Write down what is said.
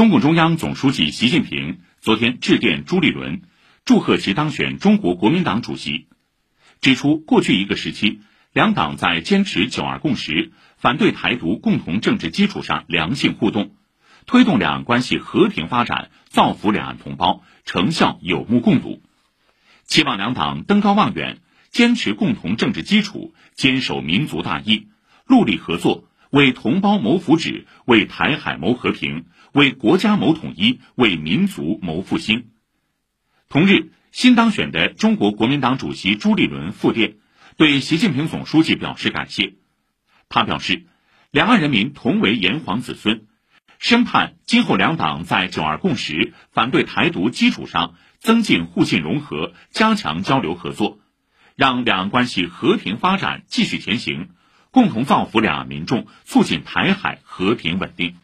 中共中央总书记习近平昨天致电朱立伦，祝贺其当选中国国民党主席，指出过去一个时期，两党在坚持“九二共识”、反对台独共同政治基础上良性互动，推动两岸关系和平发展，造福两岸同胞，成效有目共睹。期望两党登高望远，坚持共同政治基础，坚守民族大义，戮力合作，为同胞谋福祉，为台海谋和平，为国家谋统一，为民族谋复兴。同日，新当选的中国国民党主席朱立伦复电，对习近平总书记表示感谢。他表示，两岸人民同为炎黄子孙，深盼今后两党在“九二共识”、反对台独基础上。增进互信融合，加强交流合作，让两岸关系和平发展继续前行，共同造福两岸民众，促进台海和平稳定。